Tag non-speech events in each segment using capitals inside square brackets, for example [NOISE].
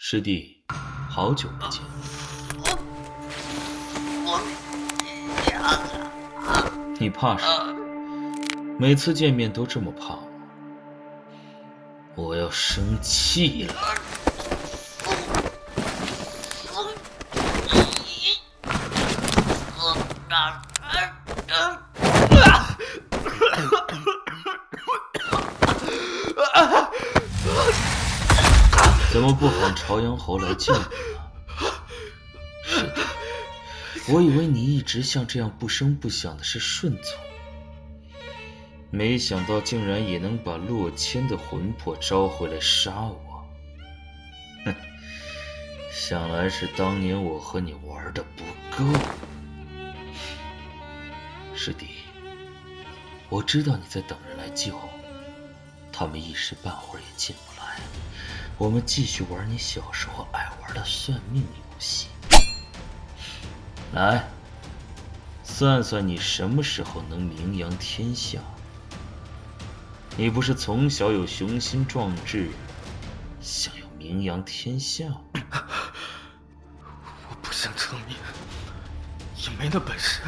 师弟，好久不见。你怕什么？每次见面都这么怕我？我要生气了。朝阳侯来救你了？[LAUGHS] 是的，我以为你一直像这样不声不响的是顺从，没想到竟然也能把洛谦的魂魄招回来杀我。哼，想来是当年我和你玩的不够。师弟，我知道你在等人来救，他们一时半会儿也进不来。我们继续玩你小时候爱玩的算命游戏。来，算算你什么时候能名扬天下？你不是从小有雄心壮志，想要名扬天下吗？[LAUGHS] 我不想成名，也没那本事。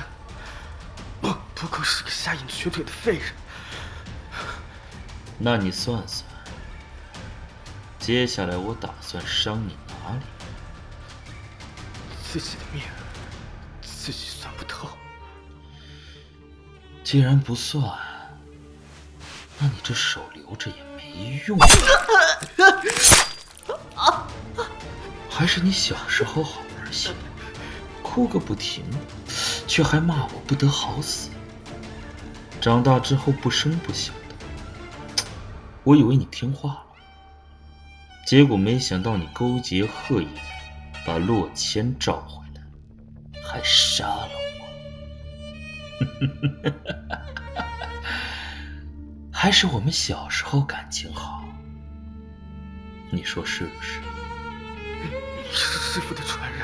我不过是个瞎眼瘸腿的废人。那你算算。接下来我打算伤你哪里？自己的命，自己算不透。既然不算，那你这手留着也没用。还是你小时候好玩些，哭个不停，却还骂我不得好死。长大之后不声不响的，我以为你听话了。结果没想到你勾结贺影，把洛谦召回来，还杀了我。[LAUGHS] 还是我们小时候感情好，你说是不是？你是师傅的传人，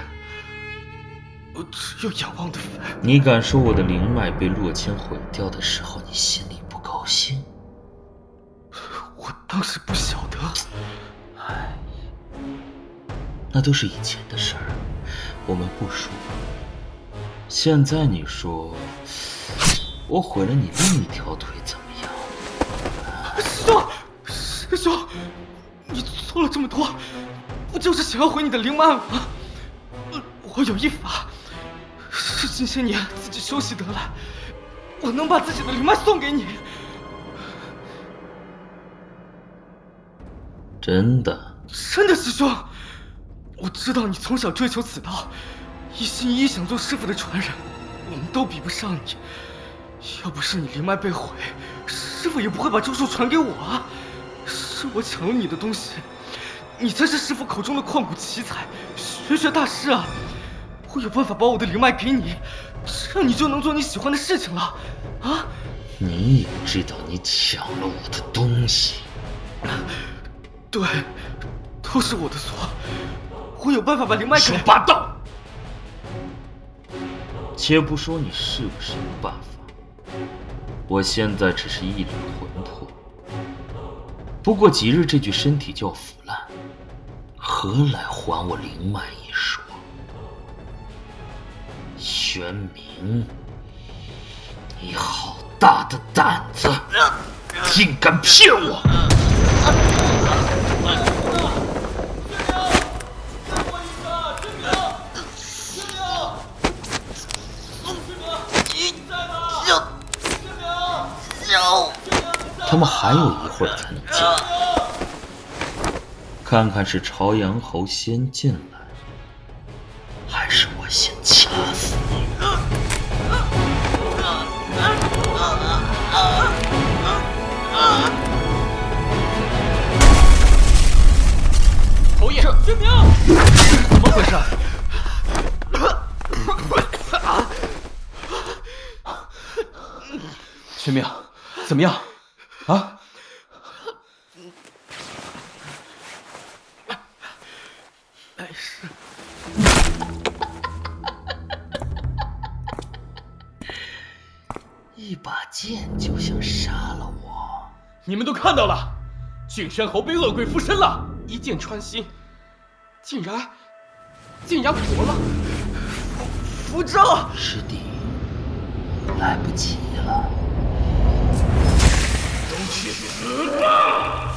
我只有仰望的份。你敢说我的灵脉被洛谦毁掉的时候，你心里不高兴？我当时不晓得。哎那都是以前的事儿，我们不说。现在你说，我毁了你另一条腿怎么样？师兄，师兄，你做了这么多，不就是想要毁你的灵脉吗？我有一法，是近些年自己修习得来，我能把自己的灵脉送给你。真的？真的，师兄。我知道你从小追求此道，一心一意想做师傅的传人，我们都比不上你。要不是你灵脉被毁，师傅也不会把咒术传给我啊。是我抢了你的东西，你才是师傅口中的旷古奇才、玄学大师啊！我有办法把我的灵脉给你，这样你就能做你喜欢的事情了。啊？你也知道你抢了我的东西？对，都是我的错。我有办法把灵脉给。说霸道！且不说你是不是有办法，我现在只是一缕魂魄，不过几日这具身体就要腐烂，何来还我灵脉一说？玄冥，你好大的胆子，竟敢骗我！他们还有一会儿才能进来，看看是朝阳侯先进来，宣明，怎么样？啊！没事。一把剑就想杀了我？你们都看到了，郡山侯被恶鬼附身了，一剑穿心。竟然，竟然活了！符咒，师弟，来不及了。死吧！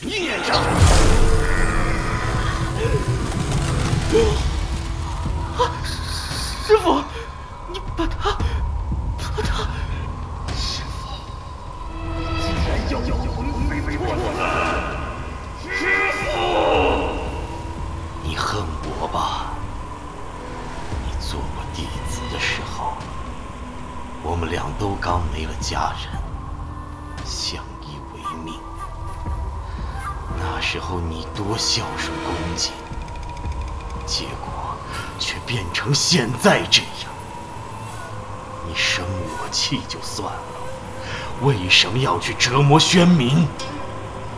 孽障！啊，师傅，你把他，把他，师傅，竟然要我魂飞魄散！师傅，你恨我吧？你做我弟子的时候，我们俩都刚没了家人，时候你多孝顺恭敬，结果却变成现在这样。你生我气就算了，为什么要去折磨宣明？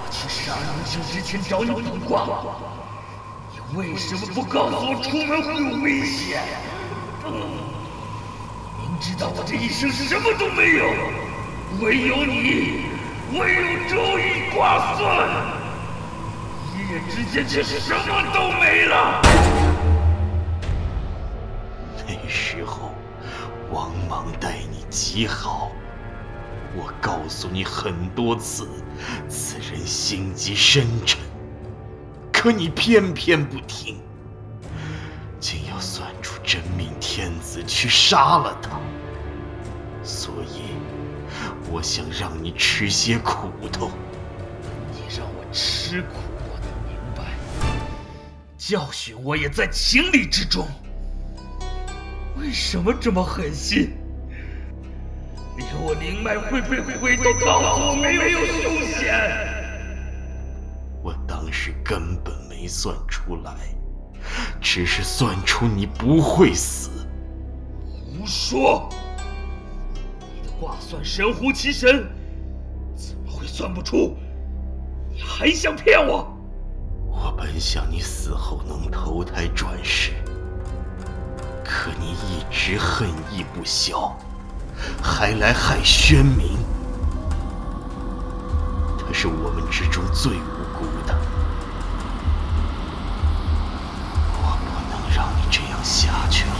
我去杀人生之前找你卜卦，你为什么不告诉我出门会有危险？明知道我这一生什么都没有，唯有你，唯有周易卦算，一夜之间却什么都没了。那时候，王莽待你极好，我告诉你很多次，此人心机深沉，可你偏偏不听，竟要算出真命天子去杀了他。所以，我想让你吃些苦头。你让我吃苦，教训我也在情理之中。为什么这么狠心？连我灵脉会被毁都告诉我没有凶险。我当时根本没算出来，只是算出你不会死。胡说！你的卦算神乎其神，怎么会算不出？你还想骗我？本想你死后能投胎转世，可你一直恨意不消，还来害宣明。他是我们之中最无辜的，我不能让你这样下去了。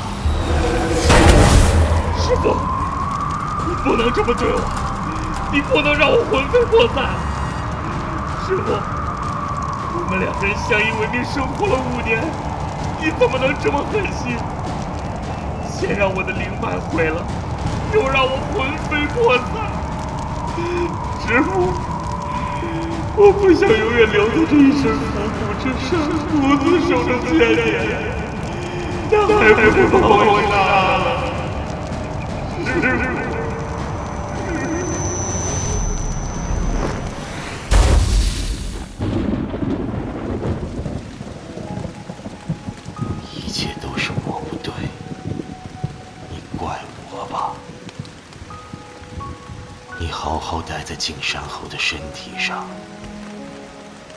师傅，你不能这么对我，你不能让我魂飞魄散。师傅，们两人相依为命，生活了五年，你怎么能这么狠心？先让我的灵脉毁了，又让我魂飞魄散。师父，我不想永远留在这一身腐骨之身，独自守着千年。那还不如把我杀了。[LAUGHS] 师。你好待在景山侯的身体上，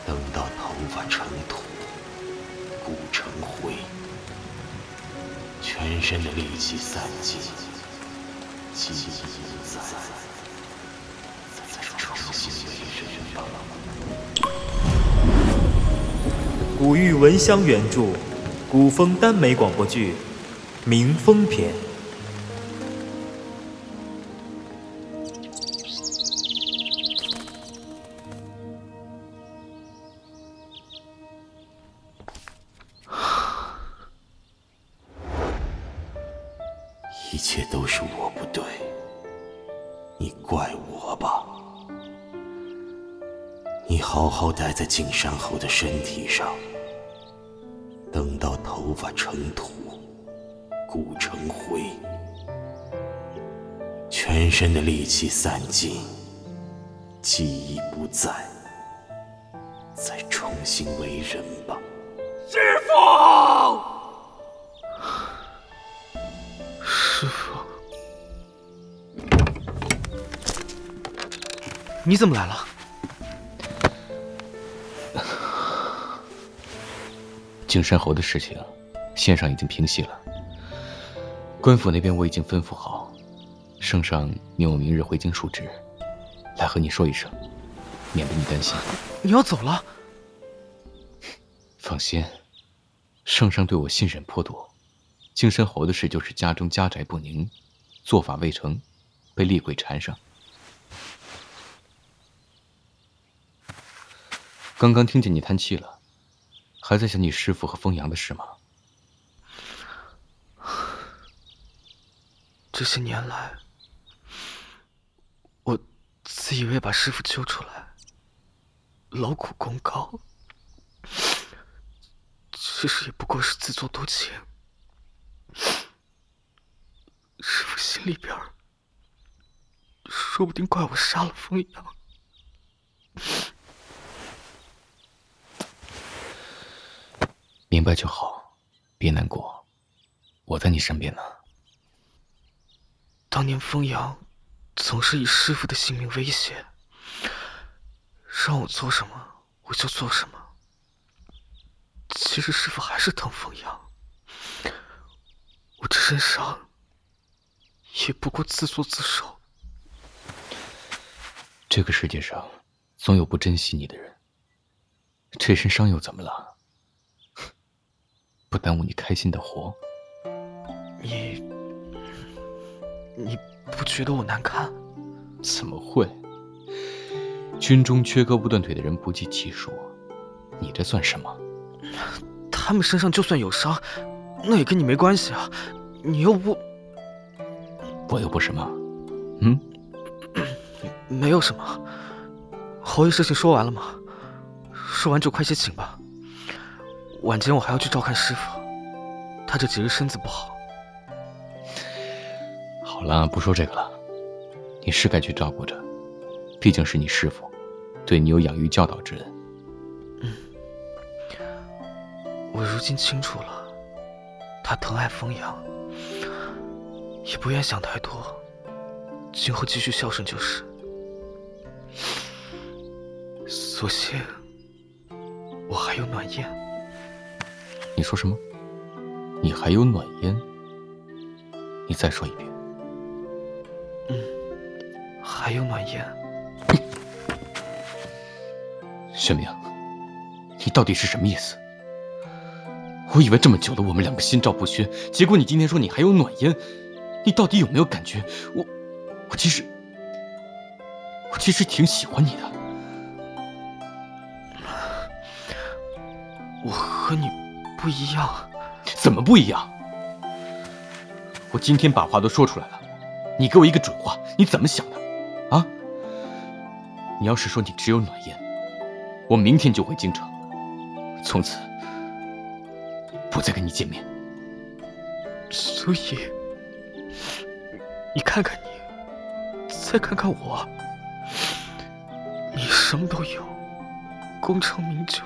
等到头发成土，骨成灰，全身的力气散尽，记忆不在，再重新为人吧。古玉闻香原著，古风耽美广播剧《民风篇》。山侯的身体上，等到头发成土，骨成灰，全身的力气散尽，记忆不在，再重新为人吧。师傅。师傅，你怎么来了？景山侯的事情，县上已经平息了。官府那边我已经吩咐好，圣上命我明日回京述职，来和你说一声，免得你担心。你要走了？放心，圣上对我信任颇多。京山侯的事就是家中家宅不宁，做法未成，被厉鬼缠上。刚刚听见你叹气了，还在想你师父和风阳的事吗？[SIGHS] 这些年来，我自以为把师父救出来，劳苦功高，其实也不过是自作多情。师父心里边，说不定怪我杀了风阳。明白就好，别难过，我在你身边呢。当年风阳总是以师傅的性命威胁，让我做什么我就做什么。其实师傅还是疼风阳，我这身伤也不过自作自受。这个世界上总有不珍惜你的人，这身伤又怎么了？不耽误你开心的活。你，你不觉得我难看？怎么会？军中缺胳膊断腿的人不计其数，你这算什么？他们身上就算有伤，那也跟你没关系啊！你又不……我又不什么？嗯？没有什么。侯爷事情说完了吗？说完就快些请吧。晚间我还要去照看师傅，他这几日身子不好。好了，不说这个了。你是该去照顾着，毕竟是你师傅，对你有养育教导之恩。嗯，我如今清楚了，他疼爱风阳，也不愿想太多，今后继续孝顺就是。所幸我还有暖烟。你说什么？你还有暖烟？你再说一遍。嗯，还有暖烟。玄明，你到底是什么意思？我以为这么久了，我们两个心照不宣，结果你今天说你还有暖烟，你到底有没有感觉？我，我其实，我其实挺喜欢你的。我和你。不一样，怎么不一样？我今天把话都说出来了，你给我一个准话，你怎么想的？啊？你要是说你只有暖烟，我明天就回京城，从此不再跟你见面。所以，你看看你，再看看我，你什么都有，功成名就。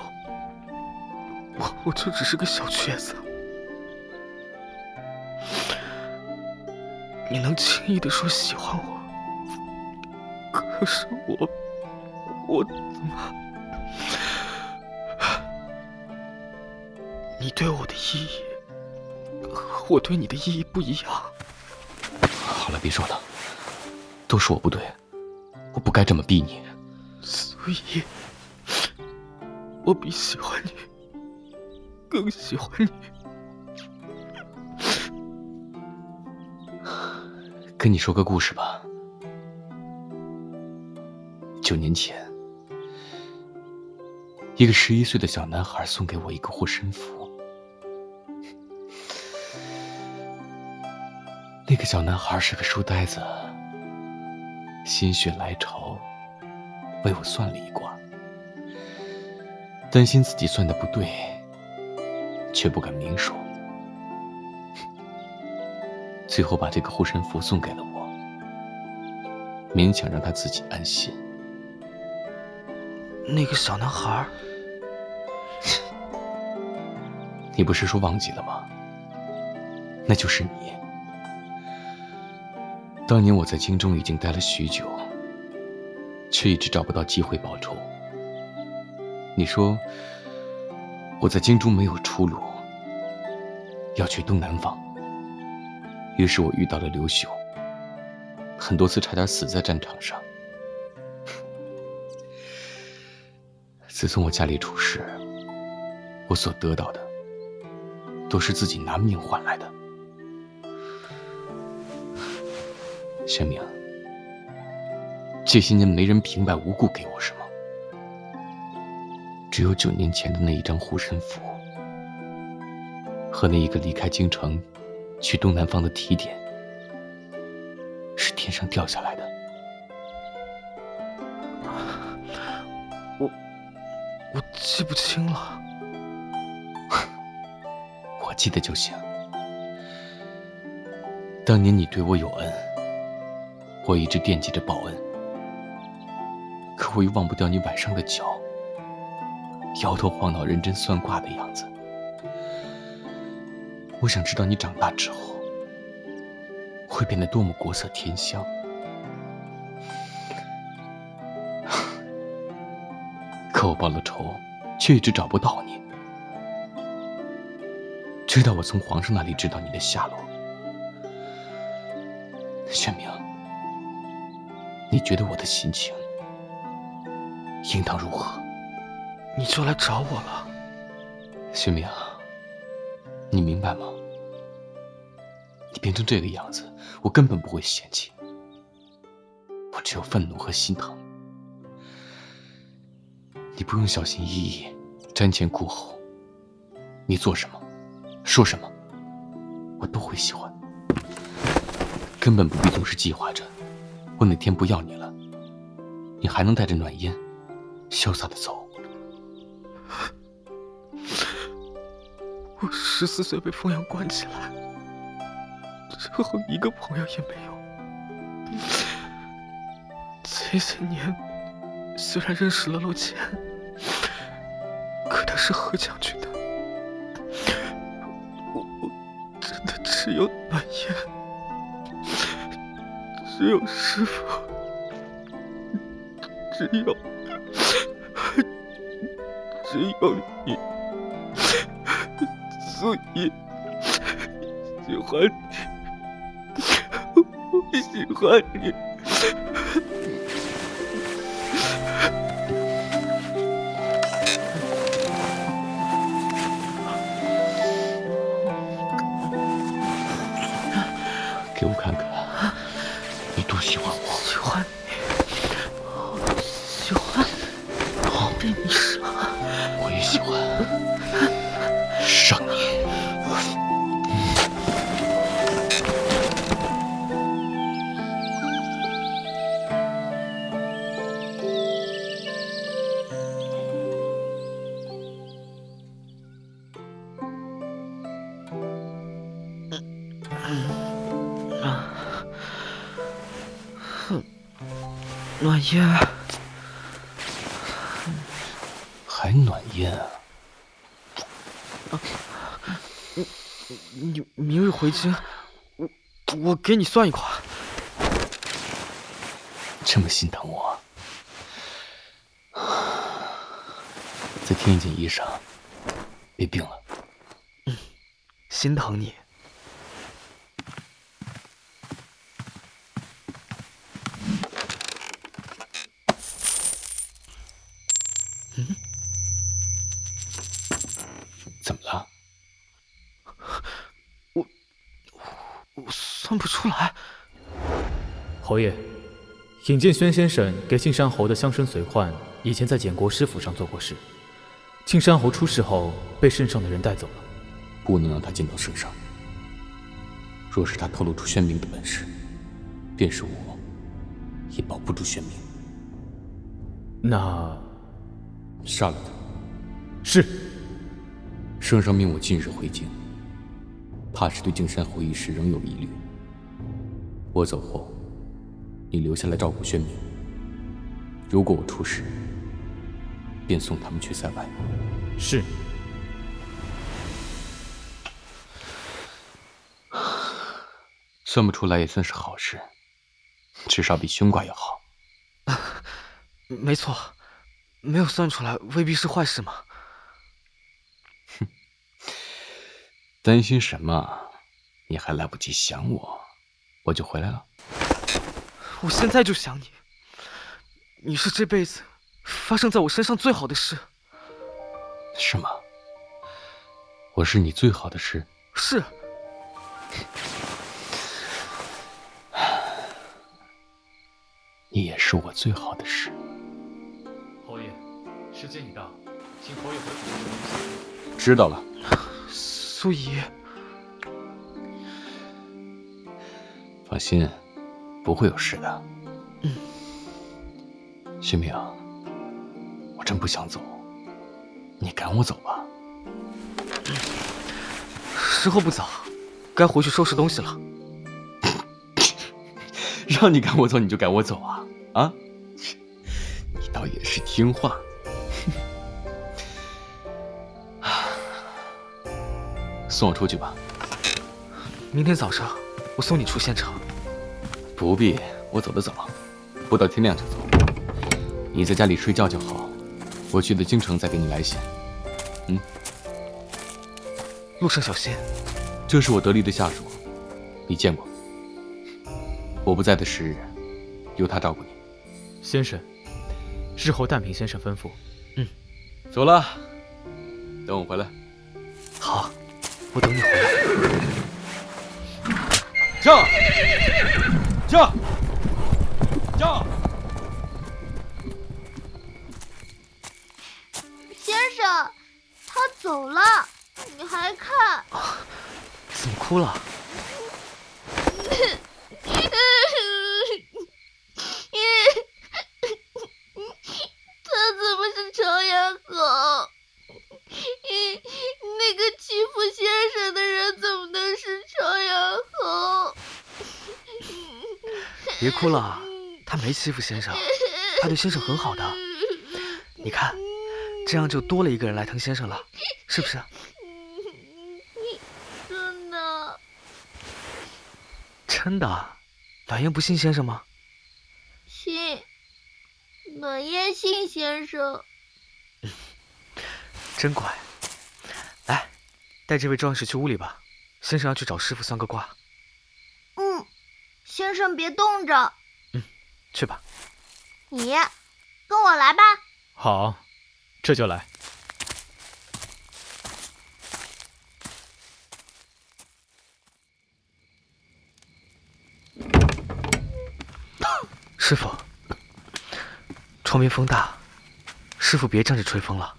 我我就只是个小瘸子，你能轻易的说喜欢我，可是我我怎么？你对我的意义和我对你的意义不一样。好了，别说了，都是我不对，我不该这么逼你。所以，我比喜欢你。更喜欢你。[SIGHS] 跟你说个故事吧。九年前，一个十一岁的小男孩送给我一个护身符。那个小男孩是个书呆子，心血来潮，为我算了一卦，担心自己算的不对。却不敢明说，[LAUGHS] 最后把这个护身符送给了我，勉强让他自己安心。那个小男孩，[LAUGHS] 你不是说忘记了吗？那就是你。当年我在京中已经待了许久，却一直找不到机会报仇。你说。我在京中没有出路，要去东南方。于是我遇到了刘秀，很多次差点死在战场上。自从我家里出事，我所得到的，都是自己拿命换来的。玄明，这些年没人平白无故给我什么，只有九年前的那一张护身符，和那一个离开京城，去东南方的提点，是天上掉下来的。我我记不清了，[LAUGHS] 我记得就行。当年你对我有恩。我一直惦记着报恩，可我又忘不掉你晚上的脚，摇头晃脑、认真算卦的样子。我想知道你长大之后会变得多么国色天香，可我报了仇，却一直找不到你。直到我从皇上那里知道你的下落，玄明。你觉得我的心情应当如何？你就来找我了，徐明，你明白吗？你变成这个样子，我根本不会嫌弃，我只有愤怒和心疼。你不用小心翼翼、瞻前顾后，你做什么、说什么，我都会喜欢，根本不必总是计划着。我哪天不要你了，你还能带着暖烟，潇洒的走。我十四岁被封阳关起来，之后一个朋友也没有。这些年虽然认识了陆谦，可他是何将军的，我我真的只有暖烟。只有师傅，只有，[LAUGHS] 只有你，苏怡 [LAUGHS] 喜欢你，[LAUGHS] 我喜欢你。烟，还暖烟啊？你你明日回京，我我给你算一卦。这么心疼我，再添一件衣裳，别病了。嗯，心疼你。侯爷，尹建轩先生给庆山侯的乡绅随患，以前在简国师府上做过事。庆山侯出事后，被圣上的人带走了，不能让他见到圣上。若是他透露出宣明的本事，便是我，也保不住宣明。那，杀了他。是。圣上命我近日回京，怕是对敬山侯一事仍有疑虑。我走后，你留下来照顾宣明。如果我出事，便送他们去塞外。是。算不出来也算是好事，至少比凶卦要好。没错，没有算出来未必是坏事嘛。哼，担心什么？你还来不及想我。我就回来了。我现在就想你。你是这辈子发生在我身上最好的事。是吗？我是你最好的事。是。你也是我最好的事。侯爷，时间已到，请侯爷回府。知道了。苏怡，放心，不会有事的。嗯。徐明，我真不想走，你赶我走吧。时候不早，该回去收拾东西了。[LAUGHS] 让你赶我走，你就赶我走啊？啊？你倒也是听话。[LAUGHS] 送我出去吧。明天早上我送你出县城。不必，我走得早，不到天亮就走。你在家里睡觉就好，我去的京城再给你来信。嗯。路上小心。这是我得力的下属，你见过。我不在的时日，由他照顾你。先生，日后但凭先生吩咐。嗯，走了，等我回来。好，我等你回来。驾！驾！驾！先生，他走了。你还看？怎么哭了？他怎么是朝阳侯？那个欺负先生的人怎么能是朝阳侯？别哭了，他没欺负先生，他对先生很好的。你看，这样就多了一个人来疼先生了，是不是？真的，真的暖烟不信先生吗？信，暖烟信先生。真乖。来，带这位壮士去屋里吧，先生要去找师傅算个卦。嗯，先生别冻着。嗯，去吧。你，跟我来吧。好，这就来。[SNIFFS] 师傅，窗边风大，师傅别站着吹风了。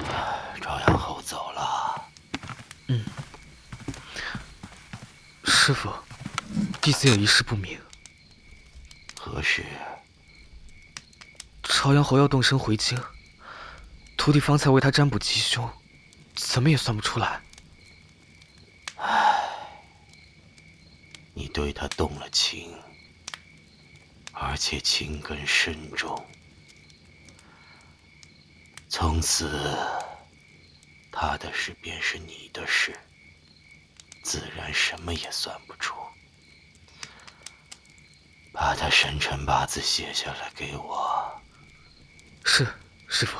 [SIGHS] 朝阳后走了。嗯。师傅，弟子有一事不明。何事？朝阳侯要动身回京，徒弟方才为他占卜吉凶，怎么也算不出来。唉，你对他动了情。而且情根深重，从此他的事便是你的事，自然什么也算不出。把他生辰八字写下来给我。是，师傅。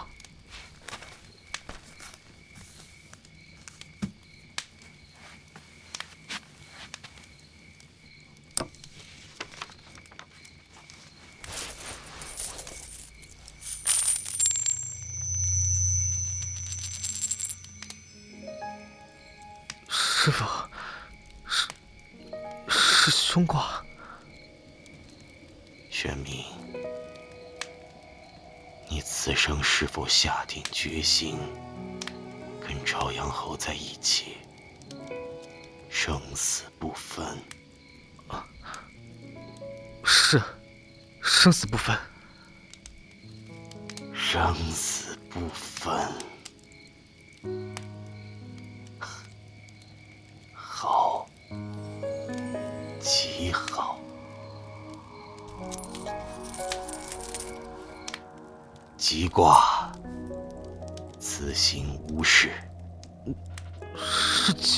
不在意。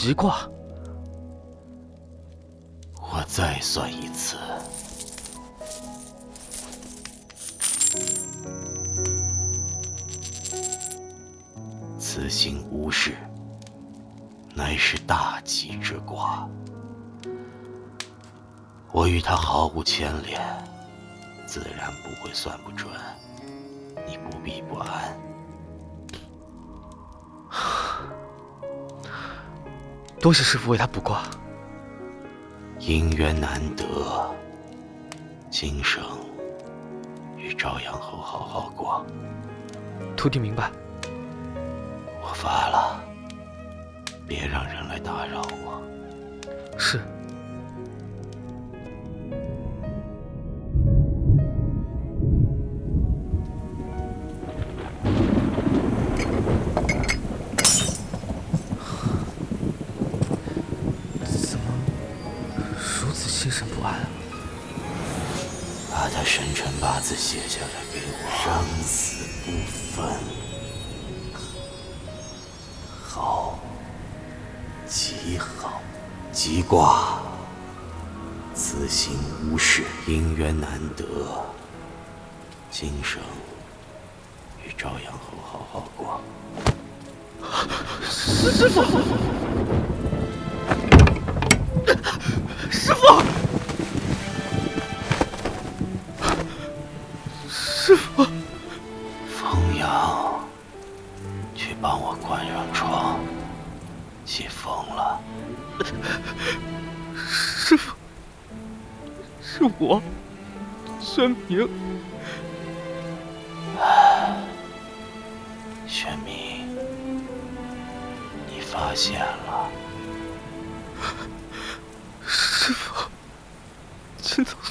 吉卦。我再算一次。此行无事，乃是大吉之卦。我与他毫无牵连，自然不会算不准。你不必不安。多谢师傅为他卜卦。姻缘难得，今生与朝阳侯好好过。徒弟明白。我发了，别让人来打扰我。是。今生与朝阳侯好好过。师傅，师傅，师傅，风阳，去帮我关上窗，起风了。师傅，是我，孙明。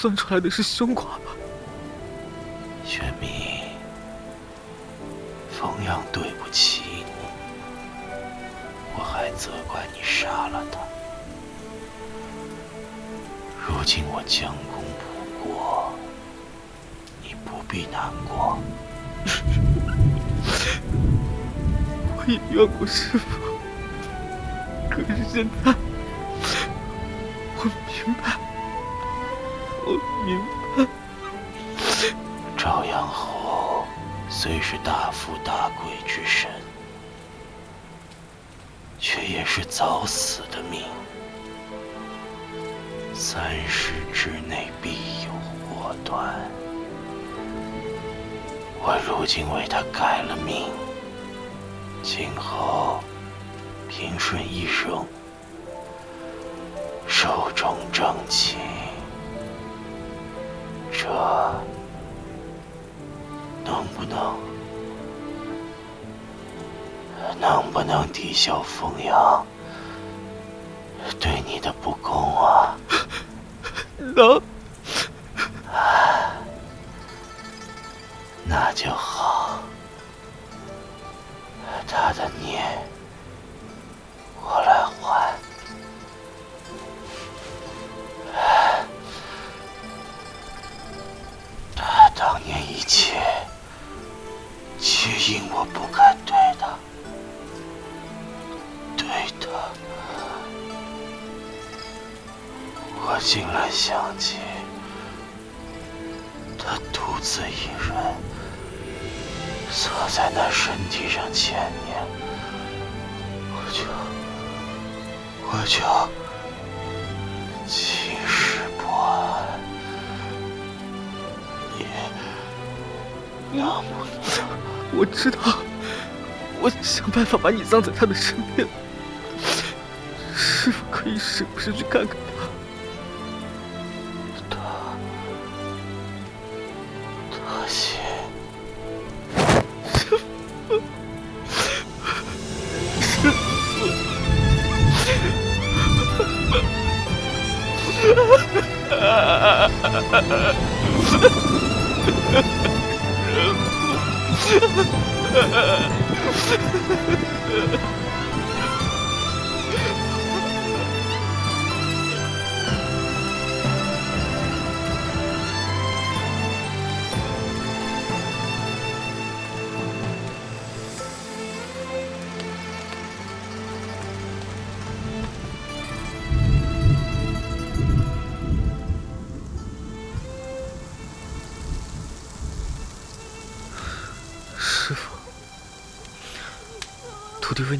算出来的是凶卦吧？今后平顺一生，寿终正寝。这能不能能不能抵消风阳对你的不公啊？能。[LAUGHS] 那就好，的孽我来还。他当年一切，皆因我不该对他，对他。我近来想起，他独自一人。坐在那身体上千年，我就我就寝食不安。你能不能？我知道，我想办法把你葬在他的身边。师傅可以时不时去看看他。他多谢。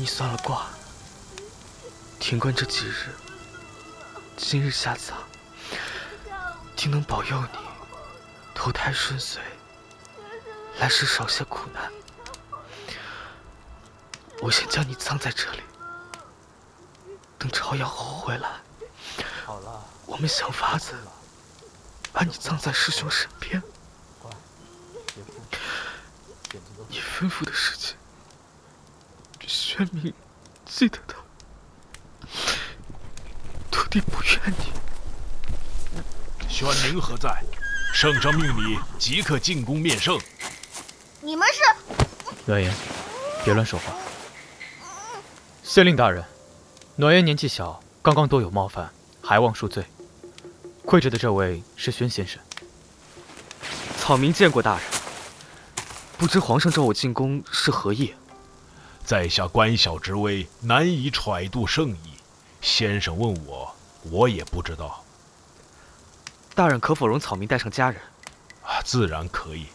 你算了卦，停官这几日，今日下葬，定能保佑你投胎顺遂，来世少些苦难。我先将你葬在这里，等朝阳侯回来，我们想法子把你葬在师兄身边。你吩咐的事情，宣明记得他。徒弟不怨你。玄明何在？圣上命你即刻进宫面圣。你们是？暖言，别乱说话。县令大人，暖言年纪小，刚刚多有冒犯，还望恕罪。跪着的这位是宣先生。草民见过大人。不知皇上召我进宫是何意？在下官小职微，难以揣度圣意。先生问我，我也不知道。大人可否容草民带上家人？啊，自然可以。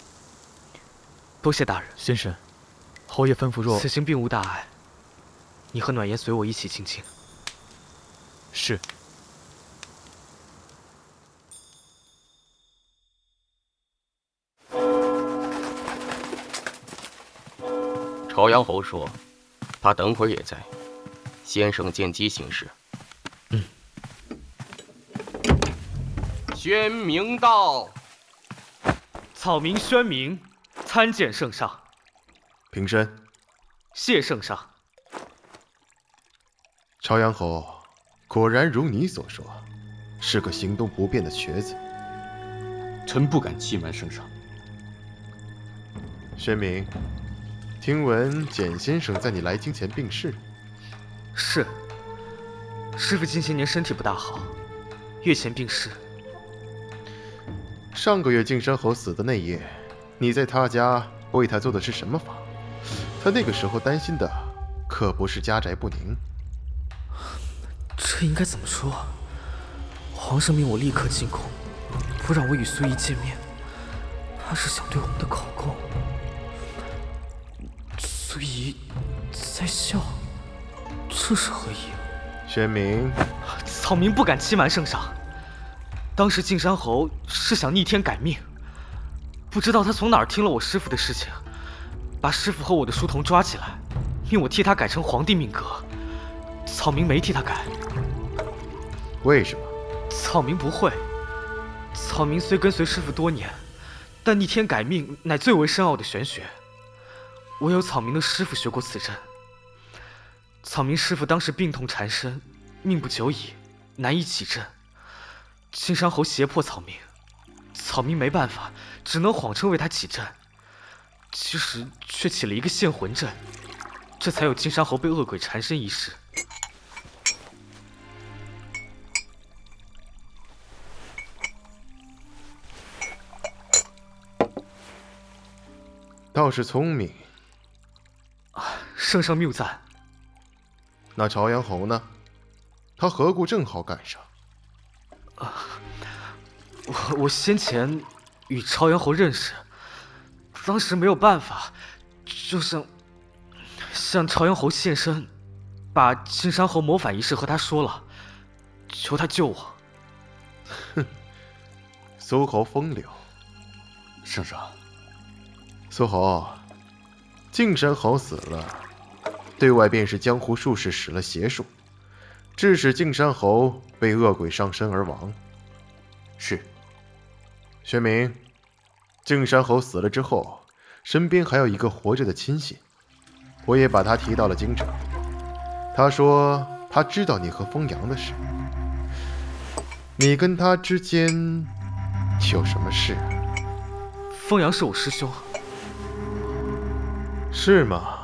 多谢大人。先生，侯爷吩咐若此行并无大碍，你和暖言随我一起进京。是。朝阳侯说，他等会儿也在。先生见机行事。嗯。宣明道。草民宣明，参见圣上。平身。谢圣上。朝阳侯果然如你所说，是个行动不便的瘸子。臣不敢欺瞒圣上。宣明。听闻简先生在你来京前病逝。是。师傅近些年身体不大好，月前病逝。上个月敬山侯死的那夜，你在他家为他做的是什么法？他那个时候担心的可不是家宅不宁。这应该怎么说？皇上命我立刻进宫，不让我与苏怡见面，他是想对我们的口供。在笑，这是何意？玄明，草民不敢欺瞒圣上。当时敬山侯是想逆天改命，不知道他从哪儿听了我师父的事情，把师父和我的书童抓起来，命我替他改成皇帝命格。草民没替他改。为什么？草民不会。草民虽跟随师父多年，但逆天改命乃最为深奥的玄学。我有草民的师傅学过此阵。草民师傅当时病痛缠身，命不久矣，难以起阵。青山侯胁迫草民，草民没办法，只能谎称为他起阵，其实却起了一个现魂阵，这才有青山侯被恶鬼缠身一事。倒是聪明。圣上谬赞。那朝阳侯呢？他何故正好赶上？啊，我我先前与朝阳侯认识，当时没有办法，就向向朝阳侯现身，把青山侯谋反一事和他说了，求他救我。哼，苏侯风流。圣上，苏侯。敬山侯死了，对外便是江湖术士使了邪术，致使敬山侯被恶鬼上身而亡。是。玄明，敬山侯死了之后，身边还有一个活着的亲信，我也把他提到了京城。他说他知道你和风阳的事，你跟他之间有什么事？风阳是我师兄。是吗？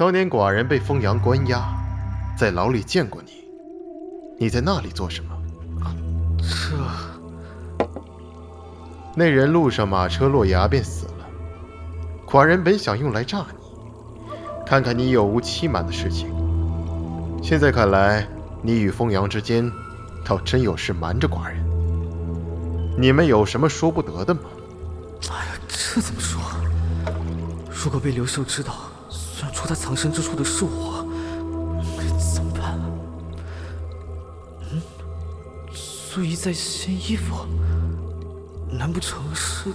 当年寡人被封阳关押，在牢里见过你。你在那里做什么？这……那人路上马车落崖便死了。寡人本想用来炸你，看看你有无欺瞒的事情。现在看来，你与风阳之间，倒真有事瞒着寡人。你们有什么说不得的吗？哎呀，这怎么说？如果被刘秀知道，他藏身之处的是我，怎么办？嗯，苏怡在掀衣服，难不成是？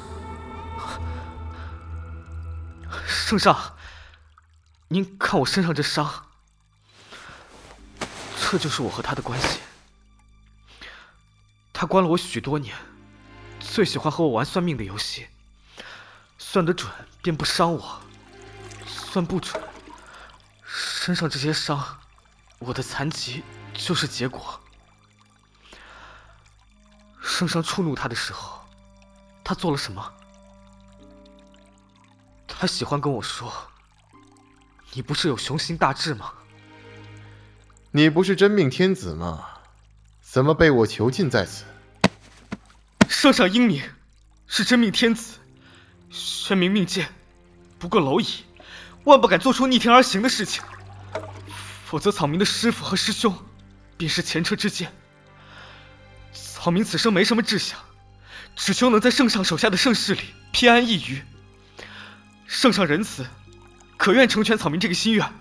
圣上，您看我身上这伤，这就是我和他的关系。他关了我许多年，最喜欢和我玩算命的游戏。算得准便不伤我，算不准，身上这些伤，我的残疾就是结果。圣上触怒他的时候，他做了什么？他喜欢跟我说：“你不是有雄心大志吗？你不是真命天子吗？怎么被我囚禁在此？”圣上英明，是真命天子。宣明命贱，不过蝼蚁，万不敢做出逆天而行的事情。否则，草民的师傅和师兄，便是前车之鉴。草民此生没什么志向，只求能在圣上手下的盛世里偏安一隅。圣上仁慈，可愿成全草民这个心愿？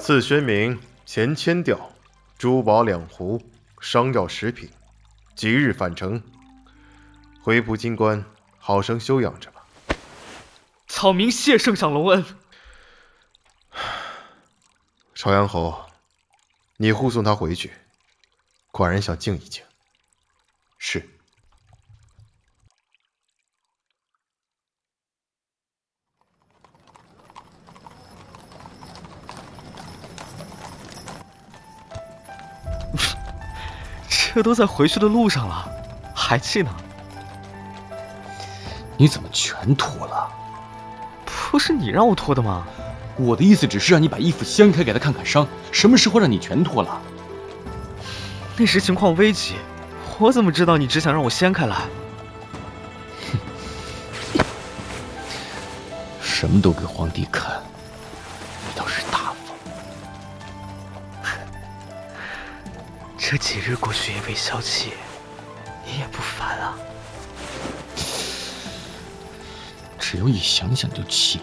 赐宣明钱千吊。珠宝两壶，商药十品，即日返程。回蒲金关，好生休养着吧。草民谢圣上隆恩。[SIGHS] 朝阳侯，你护送他回去。寡人想静一静。是。这都在回去的路上了，还气呢？你怎么全脱了？不是你让我脱的吗？我的意思只是让你把衣服掀开，给他看看伤。什么时候让你全脱了？那时情况危急，我怎么知道你只想让我掀开来？哼，什么都给皇帝看，这几日过去也未消气，你也不烦啊？只要一想想就气，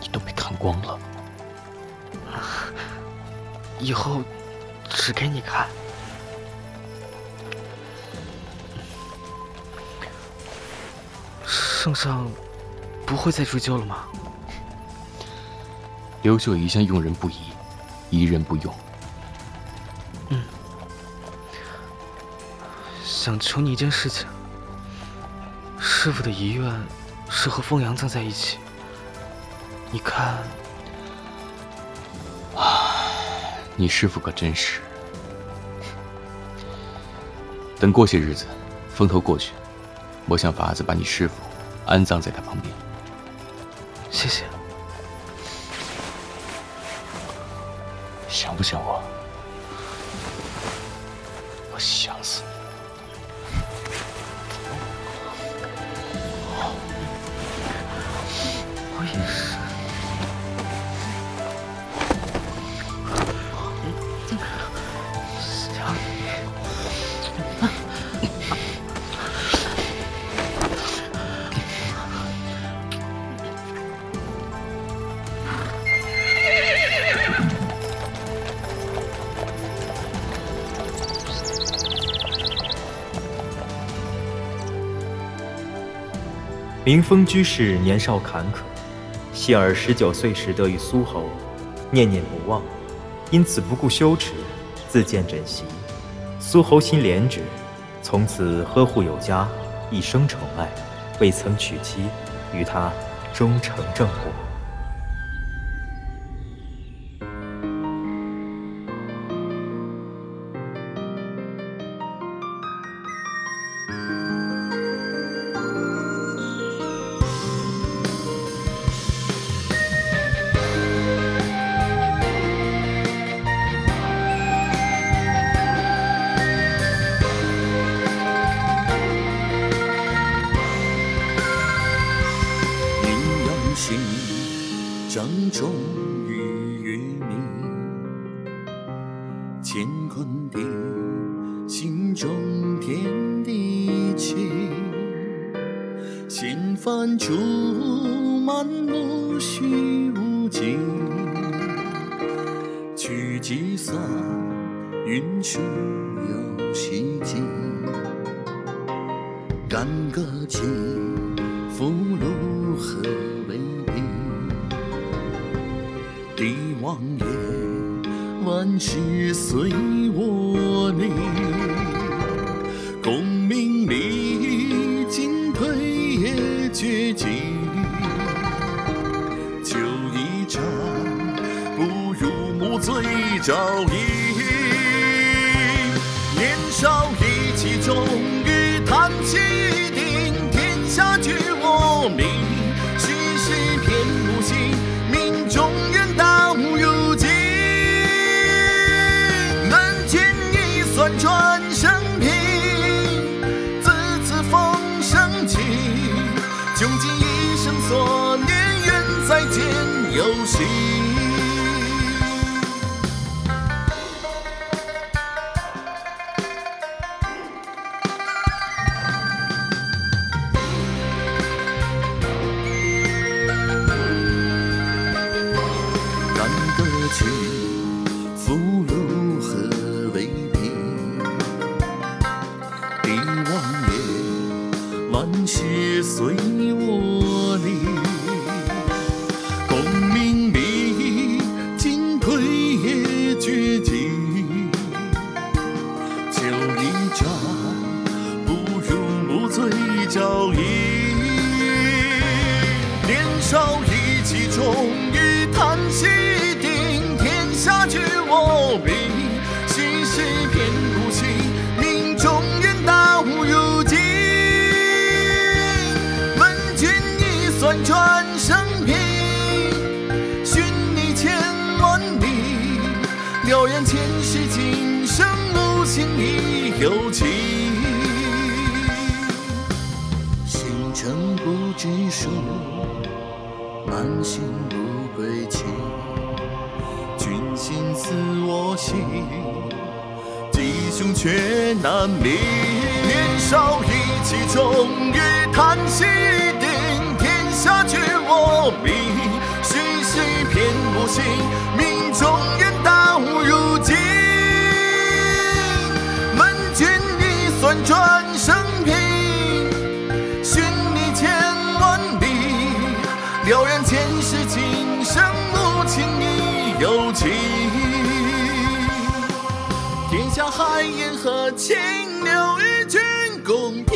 你都被看光了。以后只给你看。圣上不会再追究了吗？刘秀一向用人不疑，疑人不用。想求你一件事情。师傅的遗愿是和风阳葬在一起。你看，啊，你师傅可真是。等过些日子，风头过去，我想法子把你师傅安葬在他旁边。谢谢。想不想我？我明风居士年少坎坷，希儿十九岁时得遇苏侯，念念不忘，因此不顾羞耻，自荐枕席。苏侯心怜之，从此呵护有加，一生宠爱，未曾娶妻，与他终成正果。散云舒又西尽，干戈起，俘虏何为敌？帝王业，万事随我。照影年少意气中天下寒烟和青柳，与君共。